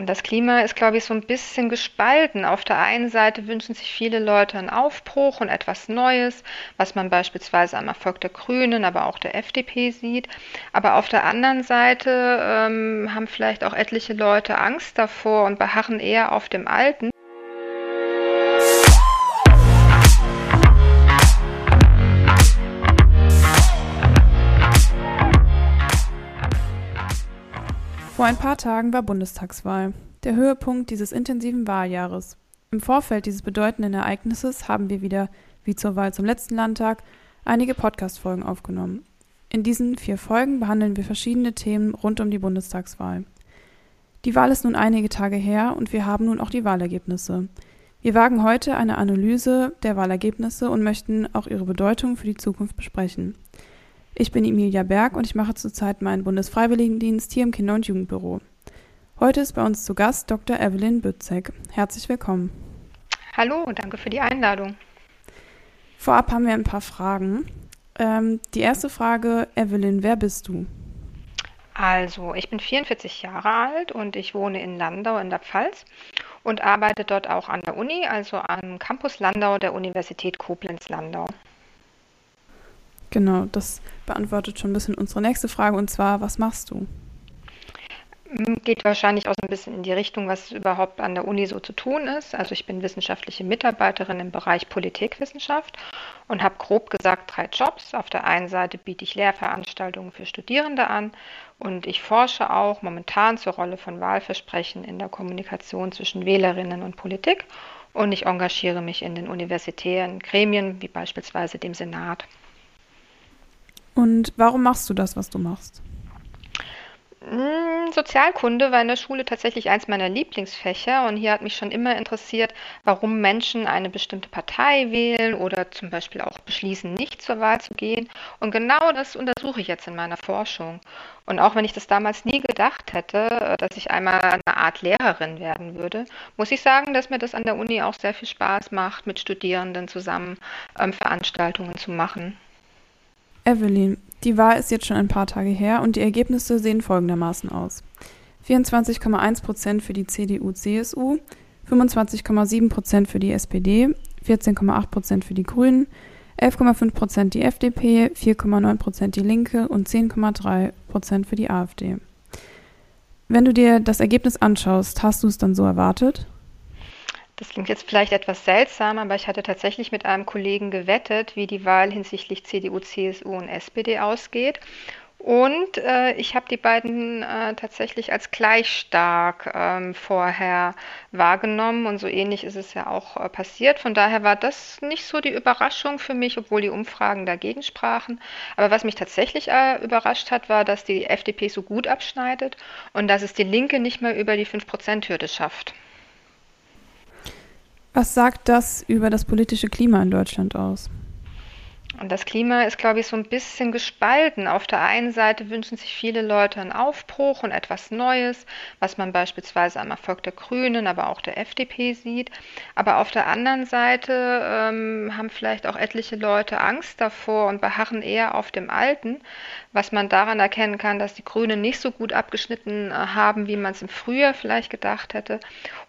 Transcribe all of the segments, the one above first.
Und das Klima ist, glaube ich, so ein bisschen gespalten. Auf der einen Seite wünschen sich viele Leute einen Aufbruch und etwas Neues, was man beispielsweise am Erfolg der Grünen, aber auch der FDP sieht. Aber auf der anderen Seite ähm, haben vielleicht auch etliche Leute Angst davor und beharren eher auf dem Alten. Vor ein paar Tagen war Bundestagswahl, der Höhepunkt dieses intensiven Wahljahres. Im Vorfeld dieses bedeutenden Ereignisses haben wir wieder, wie zur Wahl zum letzten Landtag, einige Podcast-Folgen aufgenommen. In diesen vier Folgen behandeln wir verschiedene Themen rund um die Bundestagswahl. Die Wahl ist nun einige Tage her und wir haben nun auch die Wahlergebnisse. Wir wagen heute eine Analyse der Wahlergebnisse und möchten auch ihre Bedeutung für die Zukunft besprechen. Ich bin Emilia Berg und ich mache zurzeit meinen Bundesfreiwilligendienst hier im Kinder- und Jugendbüro. Heute ist bei uns zu Gast Dr. Evelyn Bützek. Herzlich willkommen. Hallo und danke für die Einladung. Vorab haben wir ein paar Fragen. Ähm, die erste Frage, Evelyn, wer bist du? Also, ich bin 44 Jahre alt und ich wohne in Landau in der Pfalz und arbeite dort auch an der Uni, also am Campus Landau der Universität Koblenz-Landau. Genau, das beantwortet schon ein bisschen unsere nächste Frage und zwar, was machst du? Hm, geht wahrscheinlich auch so ein bisschen in die Richtung, was überhaupt an der Uni so zu tun ist. Also ich bin wissenschaftliche Mitarbeiterin im Bereich Politikwissenschaft und habe grob gesagt drei Jobs. Auf der einen Seite biete ich Lehrveranstaltungen für Studierende an und ich forsche auch momentan zur Rolle von Wahlversprechen in der Kommunikation zwischen Wählerinnen und Politik und ich engagiere mich in den universitären Gremien wie beispielsweise dem Senat. Und warum machst du das, was du machst? Hm, Sozialkunde war in der Schule tatsächlich eins meiner Lieblingsfächer und hier hat mich schon immer interessiert, warum Menschen eine bestimmte Partei wählen oder zum Beispiel auch beschließen, nicht zur Wahl zu gehen. Und genau das untersuche ich jetzt in meiner Forschung. Und auch wenn ich das damals nie gedacht hätte, dass ich einmal eine Art Lehrerin werden würde, muss ich sagen, dass mir das an der Uni auch sehr viel Spaß macht, mit Studierenden zusammen ähm, Veranstaltungen zu machen. Evelyn, die Wahl ist jetzt schon ein paar Tage her und die Ergebnisse sehen folgendermaßen aus. 24,1 Prozent für die CDU-CSU, 25,7 Prozent für die SPD, 14,8 Prozent für die Grünen, 11,5 Prozent die FDP, 4,9 Prozent die Linke und 10,3 Prozent für die AfD. Wenn du dir das Ergebnis anschaust, hast du es dann so erwartet? Das klingt jetzt vielleicht etwas seltsam, aber ich hatte tatsächlich mit einem Kollegen gewettet, wie die Wahl hinsichtlich CDU, CSU und SPD ausgeht. Und äh, ich habe die beiden äh, tatsächlich als gleich stark ähm, vorher wahrgenommen und so ähnlich ist es ja auch äh, passiert. Von daher war das nicht so die Überraschung für mich, obwohl die Umfragen dagegen sprachen. Aber was mich tatsächlich äh, überrascht hat, war, dass die FDP so gut abschneidet und dass es die Linke nicht mehr über die 5%-Hürde schafft. Was sagt das über das politische Klima in Deutschland aus? Und das Klima ist, glaube ich, so ein bisschen gespalten. Auf der einen Seite wünschen sich viele Leute einen Aufbruch und etwas Neues, was man beispielsweise am Erfolg der Grünen, aber auch der FDP sieht. Aber auf der anderen Seite ähm, haben vielleicht auch etliche Leute Angst davor und beharren eher auf dem Alten, was man daran erkennen kann, dass die Grünen nicht so gut abgeschnitten äh, haben, wie man es im Frühjahr vielleicht gedacht hätte.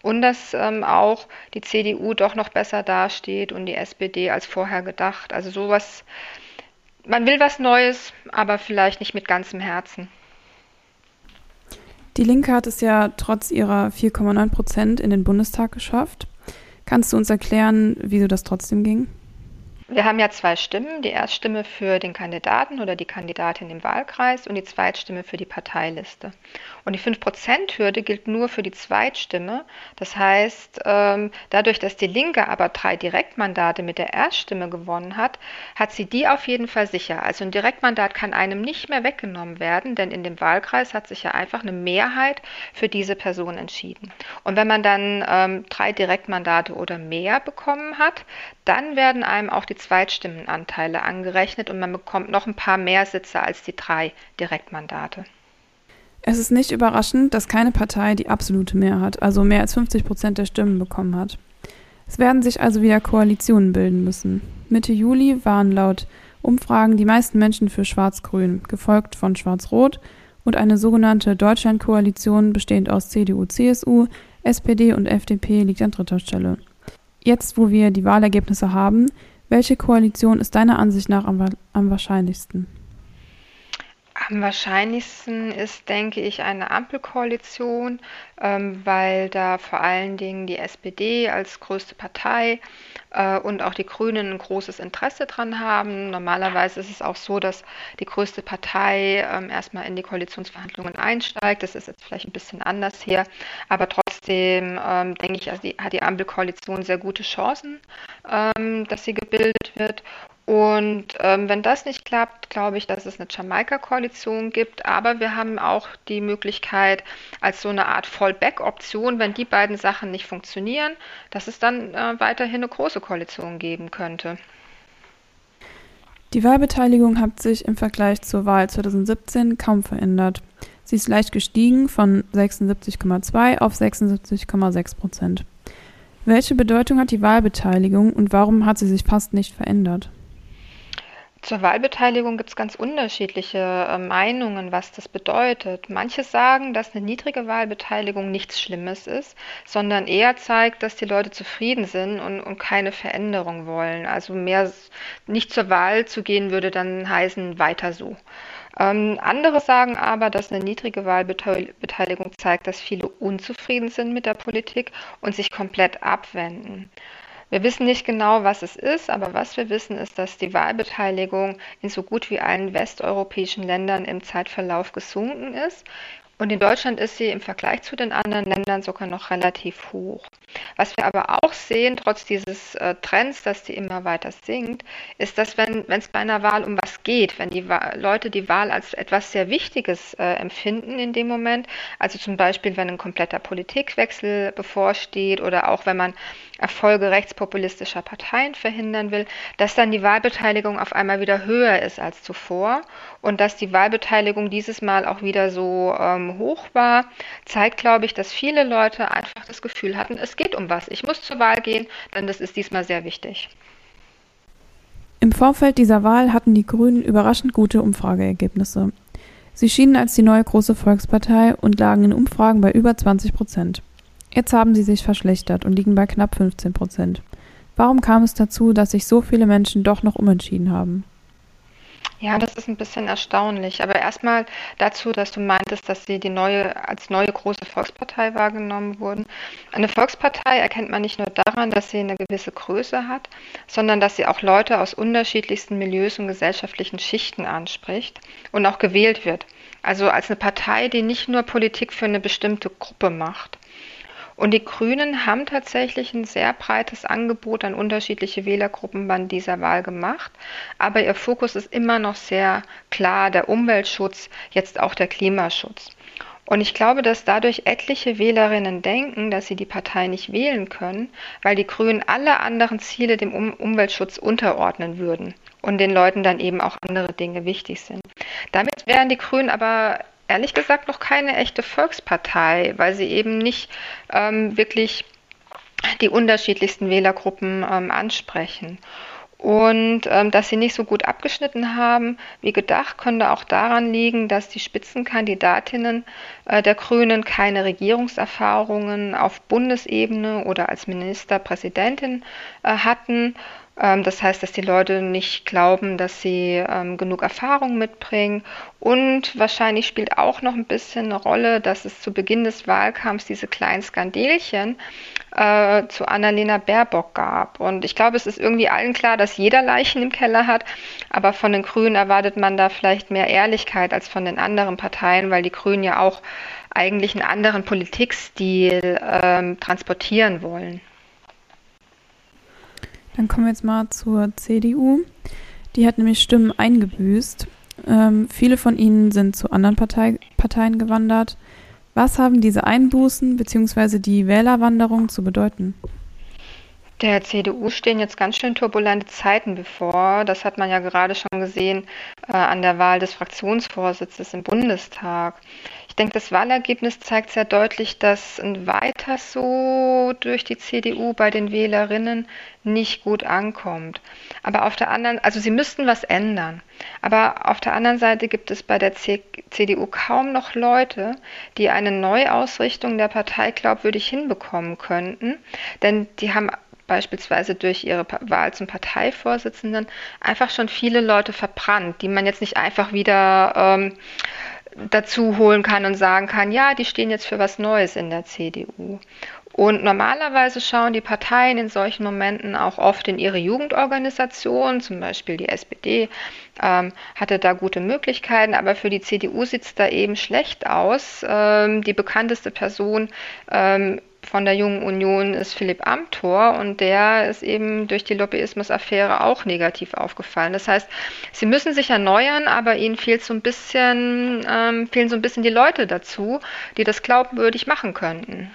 Und dass ähm, auch die CDU doch noch besser dasteht und die SPD als vorher gedacht. Also sowas man will was Neues, aber vielleicht nicht mit ganzem Herzen. Die Linke hat es ja trotz ihrer 4,9 Prozent in den Bundestag geschafft. Kannst du uns erklären, wieso das trotzdem ging? Wir haben ja zwei Stimmen, die Erststimme für den Kandidaten oder die Kandidatin im Wahlkreis und die Zweitstimme für die Parteiliste. Und die 5%-Hürde gilt nur für die Zweitstimme. Das heißt, ähm, dadurch, dass die Linke aber drei Direktmandate mit der Erststimme gewonnen hat, hat sie die auf jeden Fall sicher. Also ein Direktmandat kann einem nicht mehr weggenommen werden, denn in dem Wahlkreis hat sich ja einfach eine Mehrheit für diese Person entschieden. Und wenn man dann ähm, drei Direktmandate oder mehr bekommen hat, dann werden einem auch die Zweitstimmenanteile angerechnet und man bekommt noch ein paar mehr Sitze als die drei Direktmandate. Es ist nicht überraschend, dass keine Partei die absolute Mehrheit, also mehr als 50 Prozent der Stimmen bekommen hat. Es werden sich also wieder Koalitionen bilden müssen. Mitte Juli waren laut Umfragen die meisten Menschen für Schwarz-Grün, gefolgt von Schwarz-Rot und eine sogenannte Deutschlandkoalition bestehend aus CDU, CSU, SPD und FDP liegt an dritter Stelle. Jetzt, wo wir die Wahlergebnisse haben, welche Koalition ist deiner Ansicht nach am, am wahrscheinlichsten? Am wahrscheinlichsten ist, denke ich, eine Ampelkoalition, ähm, weil da vor allen Dingen die SPD als größte Partei äh, und auch die Grünen ein großes Interesse dran haben. Normalerweise ist es auch so, dass die größte Partei ähm, erstmal in die Koalitionsverhandlungen einsteigt. Das ist jetzt vielleicht ein bisschen anders hier, aber trotzdem ähm, denke ich, also die, hat die Ampelkoalition sehr gute Chancen, ähm, dass sie gebildet wird. Und ähm, wenn das nicht klappt, glaube ich, dass es eine Jamaika-Koalition gibt. Aber wir haben auch die Möglichkeit, als so eine Art Fallback-Option, wenn die beiden Sachen nicht funktionieren, dass es dann äh, weiterhin eine große Koalition geben könnte. Die Wahlbeteiligung hat sich im Vergleich zur Wahl 2017 kaum verändert. Sie ist leicht gestiegen von 76,2 auf 76,6 Prozent. Welche Bedeutung hat die Wahlbeteiligung und warum hat sie sich fast nicht verändert? Zur Wahlbeteiligung gibt es ganz unterschiedliche äh, Meinungen, was das bedeutet. Manche sagen, dass eine niedrige Wahlbeteiligung nichts Schlimmes ist, sondern eher zeigt, dass die Leute zufrieden sind und, und keine Veränderung wollen. Also mehr nicht zur Wahl zu gehen würde dann heißen weiter so. Ähm, andere sagen aber, dass eine niedrige Wahlbeteiligung zeigt, dass viele unzufrieden sind mit der Politik und sich komplett abwenden. Wir wissen nicht genau, was es ist, aber was wir wissen, ist, dass die Wahlbeteiligung in so gut wie allen westeuropäischen Ländern im Zeitverlauf gesunken ist. Und in Deutschland ist sie im Vergleich zu den anderen Ländern sogar noch relativ hoch. Was wir aber auch sehen, trotz dieses äh, Trends, dass die immer weiter sinkt, ist, dass wenn es bei einer Wahl um was geht, wenn die Leute die Wahl als etwas sehr Wichtiges äh, empfinden in dem Moment, also zum Beispiel, wenn ein kompletter Politikwechsel bevorsteht oder auch wenn man Erfolge rechtspopulistischer Parteien verhindern will, dass dann die Wahlbeteiligung auf einmal wieder höher ist als zuvor und dass die Wahlbeteiligung dieses Mal auch wieder so ähm, hoch war, zeigt, glaube ich, dass viele Leute einfach das Gefühl hatten, es geht um was. Ich muss zur Wahl gehen, denn das ist diesmal sehr wichtig. Im Vorfeld dieser Wahl hatten die Grünen überraschend gute Umfrageergebnisse. Sie schienen als die neue große Volkspartei und lagen in Umfragen bei über 20 Prozent. Jetzt haben sie sich verschlechtert und liegen bei knapp 15 Prozent. Warum kam es dazu, dass sich so viele Menschen doch noch umentschieden haben? Ja, das ist ein bisschen erstaunlich. Aber erstmal dazu, dass du meintest, dass sie die neue, als neue große Volkspartei wahrgenommen wurden. Eine Volkspartei erkennt man nicht nur daran, dass sie eine gewisse Größe hat, sondern dass sie auch Leute aus unterschiedlichsten Milieus und gesellschaftlichen Schichten anspricht und auch gewählt wird. Also als eine Partei, die nicht nur Politik für eine bestimmte Gruppe macht. Und die Grünen haben tatsächlich ein sehr breites Angebot an unterschiedliche Wählergruppen bei dieser Wahl gemacht. Aber ihr Fokus ist immer noch sehr klar der Umweltschutz, jetzt auch der Klimaschutz. Und ich glaube, dass dadurch etliche Wählerinnen denken, dass sie die Partei nicht wählen können, weil die Grünen alle anderen Ziele dem um Umweltschutz unterordnen würden und den Leuten dann eben auch andere Dinge wichtig sind. Damit wären die Grünen aber ehrlich gesagt noch keine echte Volkspartei, weil sie eben nicht ähm, wirklich die unterschiedlichsten Wählergruppen ähm, ansprechen. Und ähm, dass sie nicht so gut abgeschnitten haben wie gedacht, könnte auch daran liegen, dass die Spitzenkandidatinnen äh, der Grünen keine Regierungserfahrungen auf Bundesebene oder als Ministerpräsidentin äh, hatten das heißt, dass die Leute nicht glauben, dass sie ähm, genug Erfahrung mitbringen. Und wahrscheinlich spielt auch noch ein bisschen eine Rolle, dass es zu Beginn des Wahlkampfs diese kleinen Skandelchen äh, zu Annalena Baerbock gab. Und ich glaube, es ist irgendwie allen klar, dass jeder Leichen im Keller hat. Aber von den Grünen erwartet man da vielleicht mehr Ehrlichkeit als von den anderen Parteien, weil die Grünen ja auch eigentlich einen anderen Politikstil ähm, transportieren wollen. Dann kommen wir jetzt mal zur CDU. Die hat nämlich Stimmen eingebüßt. Ähm, viele von ihnen sind zu anderen Partei Parteien gewandert. Was haben diese Einbußen bzw. die Wählerwanderung zu bedeuten? Der CDU stehen jetzt ganz schön turbulente Zeiten bevor. Das hat man ja gerade schon gesehen äh, an der Wahl des Fraktionsvorsitzes im Bundestag. Ich denke, das Wahlergebnis zeigt sehr deutlich, dass ein Weiter so durch die CDU bei den Wählerinnen nicht gut ankommt. Aber auf der anderen, also sie müssten was ändern. Aber auf der anderen Seite gibt es bei der CDU kaum noch Leute, die eine Neuausrichtung der Partei glaubwürdig hinbekommen könnten. Denn die haben beispielsweise durch ihre Wahl zum Parteivorsitzenden einfach schon viele Leute verbrannt, die man jetzt nicht einfach wieder ähm, dazu holen kann und sagen kann, ja, die stehen jetzt für was Neues in der CDU. Und normalerweise schauen die Parteien in solchen Momenten auch oft in ihre Jugendorganisation, zum Beispiel die SPD ähm, hatte da gute Möglichkeiten, aber für die CDU sieht es da eben schlecht aus. Ähm, die bekannteste Person ähm, von der Jungen Union ist Philipp Amthor und der ist eben durch die Lobbyismus-Affäre auch negativ aufgefallen. Das heißt, sie müssen sich erneuern, aber ihnen fehlt so ein bisschen, ähm, fehlen so ein bisschen die Leute dazu, die das glaubwürdig machen könnten.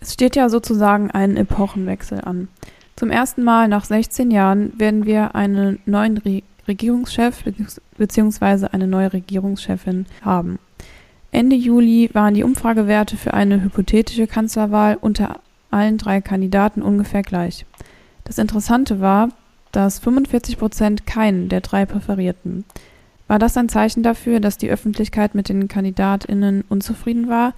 Es steht ja sozusagen ein Epochenwechsel an. Zum ersten Mal nach 16 Jahren werden wir einen neuen Re Regierungschef bzw. eine neue Regierungschefin haben. Ende Juli waren die Umfragewerte für eine hypothetische Kanzlerwahl unter allen drei Kandidaten ungefähr gleich. Das Interessante war, dass 45 Prozent keinen der drei präferierten. War das ein Zeichen dafür, dass die Öffentlichkeit mit den KandidatInnen unzufrieden war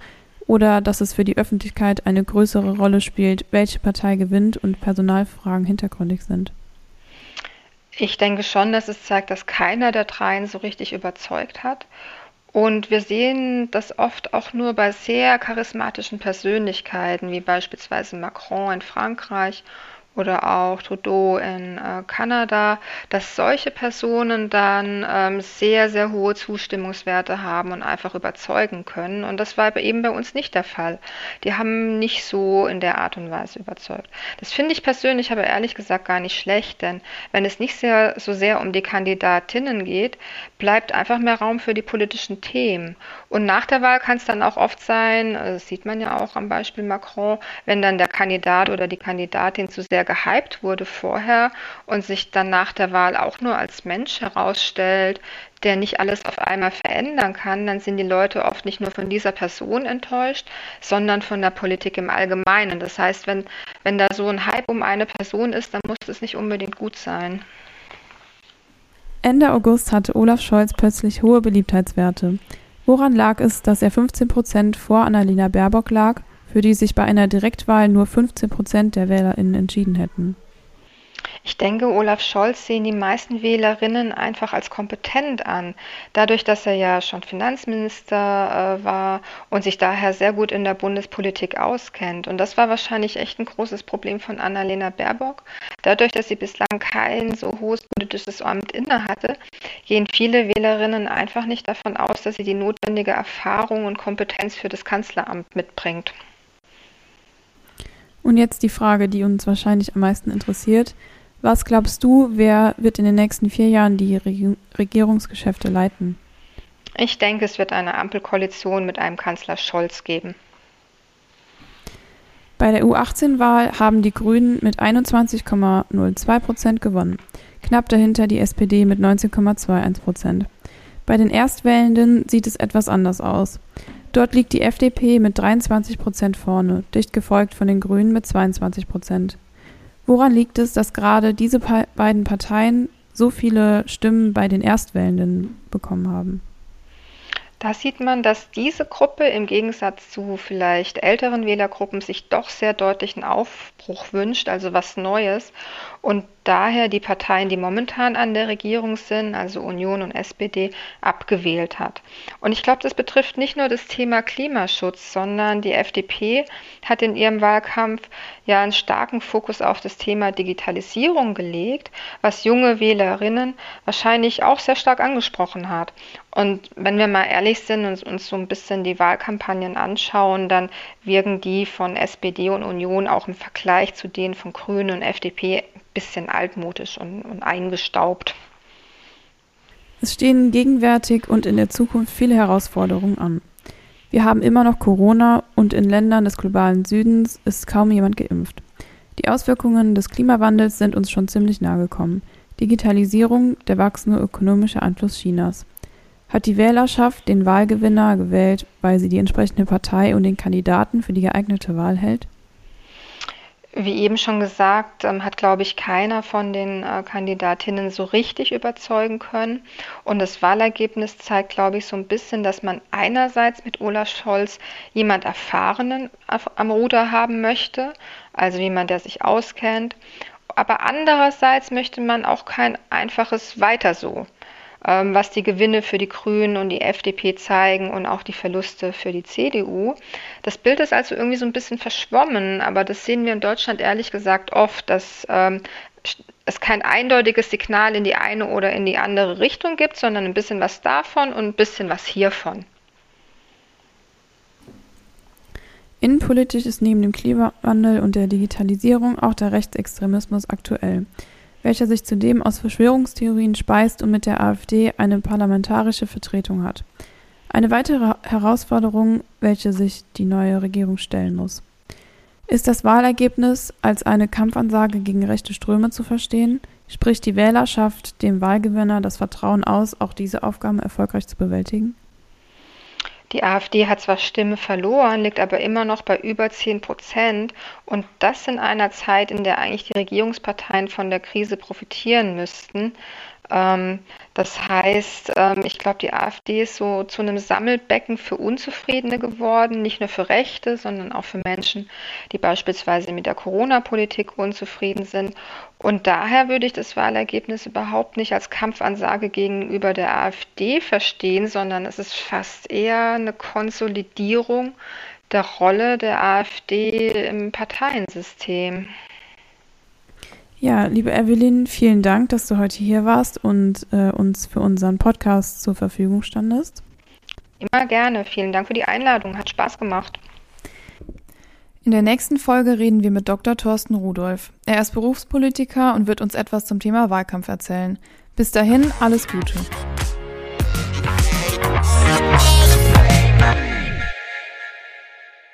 oder dass es für die Öffentlichkeit eine größere Rolle spielt, welche Partei gewinnt und Personalfragen hintergründig sind? Ich denke schon, dass es zeigt, dass keiner der dreien so richtig überzeugt hat und wir sehen das oft auch nur bei sehr charismatischen Persönlichkeiten, wie beispielsweise Macron in Frankreich oder auch Trudeau in äh, Kanada, dass solche Personen dann ähm, sehr, sehr hohe Zustimmungswerte haben und einfach überzeugen können. Und das war eben bei uns nicht der Fall. Die haben nicht so in der Art und Weise überzeugt. Das finde ich persönlich aber ehrlich gesagt gar nicht schlecht, denn wenn es nicht sehr, so sehr um die Kandidatinnen geht, bleibt einfach mehr Raum für die politischen Themen. Und nach der Wahl kann es dann auch oft sein, äh, das sieht man ja auch am Beispiel Macron, wenn dann der Kandidat oder die Kandidatin zu sehr sehr gehypt wurde vorher und sich dann nach der Wahl auch nur als Mensch herausstellt, der nicht alles auf einmal verändern kann, dann sind die Leute oft nicht nur von dieser Person enttäuscht, sondern von der Politik im Allgemeinen. Das heißt, wenn, wenn da so ein Hype um eine Person ist, dann muss es nicht unbedingt gut sein. Ende August hatte Olaf Scholz plötzlich hohe Beliebtheitswerte. Woran lag es, dass er 15 Prozent vor Annalena Baerbock lag für die sich bei einer Direktwahl nur 15 Prozent der WählerInnen entschieden hätten. Ich denke, Olaf Scholz sehen die meisten Wählerinnen einfach als kompetent an. Dadurch, dass er ja schon Finanzminister äh, war und sich daher sehr gut in der Bundespolitik auskennt. Und das war wahrscheinlich echt ein großes Problem von Annalena Baerbock. Dadurch, dass sie bislang kein so hohes politisches Amt innehatte, gehen viele Wählerinnen einfach nicht davon aus, dass sie die notwendige Erfahrung und Kompetenz für das Kanzleramt mitbringt. Und jetzt die Frage, die uns wahrscheinlich am meisten interessiert. Was glaubst du, wer wird in den nächsten vier Jahren die Regierungsgeschäfte leiten? Ich denke, es wird eine Ampelkoalition mit einem Kanzler Scholz geben. Bei der U18-Wahl haben die Grünen mit 21,02 Prozent gewonnen. Knapp dahinter die SPD mit 19,21 Prozent. Bei den Erstwählenden sieht es etwas anders aus. Dort liegt die FDP mit 23 Prozent vorne, dicht gefolgt von den Grünen mit 22 Prozent. Woran liegt es, dass gerade diese beiden Parteien so viele Stimmen bei den Erstwählenden bekommen haben? Da sieht man, dass diese Gruppe im Gegensatz zu vielleicht älteren Wählergruppen sich doch sehr deutlichen Aufbruch wünscht, also was Neues. Und daher die Parteien, die momentan an der Regierung sind, also Union und SPD, abgewählt hat. Und ich glaube, das betrifft nicht nur das Thema Klimaschutz, sondern die FDP hat in ihrem Wahlkampf ja einen starken Fokus auf das Thema Digitalisierung gelegt, was junge Wählerinnen wahrscheinlich auch sehr stark angesprochen hat. Und wenn wir mal ehrlich sind und uns so ein bisschen die Wahlkampagnen anschauen, dann wirken die von SPD und Union auch im Vergleich zu denen von Grünen und FDP bisschen altmodisch und, und eingestaubt. Es stehen gegenwärtig und in der Zukunft viele Herausforderungen an. Wir haben immer noch Corona und in Ländern des globalen Südens ist kaum jemand geimpft. Die Auswirkungen des Klimawandels sind uns schon ziemlich nahe gekommen. Digitalisierung, der wachsende ökonomische Einfluss Chinas. Hat die Wählerschaft den Wahlgewinner gewählt, weil sie die entsprechende Partei und den Kandidaten für die geeignete Wahl hält? Wie eben schon gesagt, ähm, hat, glaube ich, keiner von den äh, Kandidatinnen so richtig überzeugen können. Und das Wahlergebnis zeigt, glaube ich, so ein bisschen, dass man einerseits mit Olaf Scholz jemand Erfahrenen am Ruder haben möchte, also jemand, der sich auskennt. Aber andererseits möchte man auch kein einfaches Weiter so. Ähm, was die Gewinne für die Grünen und die FDP zeigen und auch die Verluste für die CDU. Das Bild ist also irgendwie so ein bisschen verschwommen, aber das sehen wir in Deutschland ehrlich gesagt oft, dass ähm, es kein eindeutiges Signal in die eine oder in die andere Richtung gibt, sondern ein bisschen was davon und ein bisschen was hiervon. Innenpolitisch ist neben dem Klimawandel und der Digitalisierung auch der Rechtsextremismus aktuell welcher sich zudem aus Verschwörungstheorien speist und mit der AfD eine parlamentarische Vertretung hat. Eine weitere Herausforderung, welche sich die neue Regierung stellen muss. Ist das Wahlergebnis als eine Kampfansage gegen rechte Ströme zu verstehen? Spricht die Wählerschaft dem Wahlgewinner das Vertrauen aus, auch diese Aufgaben erfolgreich zu bewältigen? Die AfD hat zwar Stimmen verloren, liegt aber immer noch bei über 10 Prozent. Und das in einer Zeit, in der eigentlich die Regierungsparteien von der Krise profitieren müssten. Ähm, das heißt, ähm, ich glaube, die AfD ist so zu einem Sammelbecken für Unzufriedene geworden, nicht nur für Rechte, sondern auch für Menschen, die beispielsweise mit der Corona-Politik unzufrieden sind. Und daher würde ich das Wahlergebnis überhaupt nicht als Kampfansage gegenüber der AfD verstehen, sondern es ist fast eher eine Konsolidierung der Rolle der AfD im Parteiensystem. Ja, liebe Evelyn, vielen Dank, dass du heute hier warst und äh, uns für unseren Podcast zur Verfügung standest. Immer gerne. Vielen Dank für die Einladung. Hat Spaß gemacht. In der nächsten Folge reden wir mit Dr. Thorsten Rudolph. Er ist Berufspolitiker und wird uns etwas zum Thema Wahlkampf erzählen. Bis dahin, alles Gute.